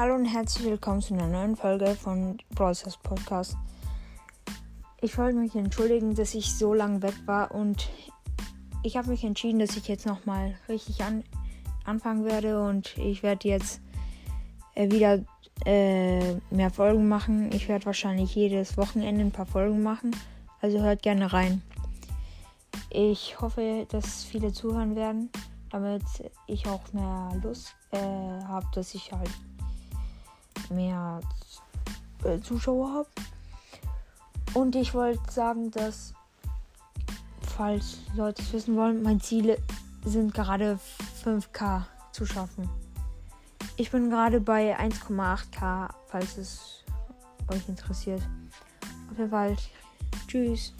Hallo und herzlich willkommen zu einer neuen Folge von Browsers Podcast. Ich wollte mich entschuldigen, dass ich so lange weg war und ich habe mich entschieden, dass ich jetzt nochmal richtig an, anfangen werde und ich werde jetzt äh, wieder äh, mehr Folgen machen. Ich werde wahrscheinlich jedes Wochenende ein paar Folgen machen, also hört gerne rein. Ich hoffe, dass viele zuhören werden, damit ich auch mehr Lust äh, habe, dass ich halt mehr äh, Zuschauer habe. Und ich wollte sagen, dass, falls Leute es wissen wollen, meine Ziele sind gerade 5K zu schaffen. Ich bin gerade bei 1,8K, falls es euch interessiert. Auf jeden Fall, tschüss.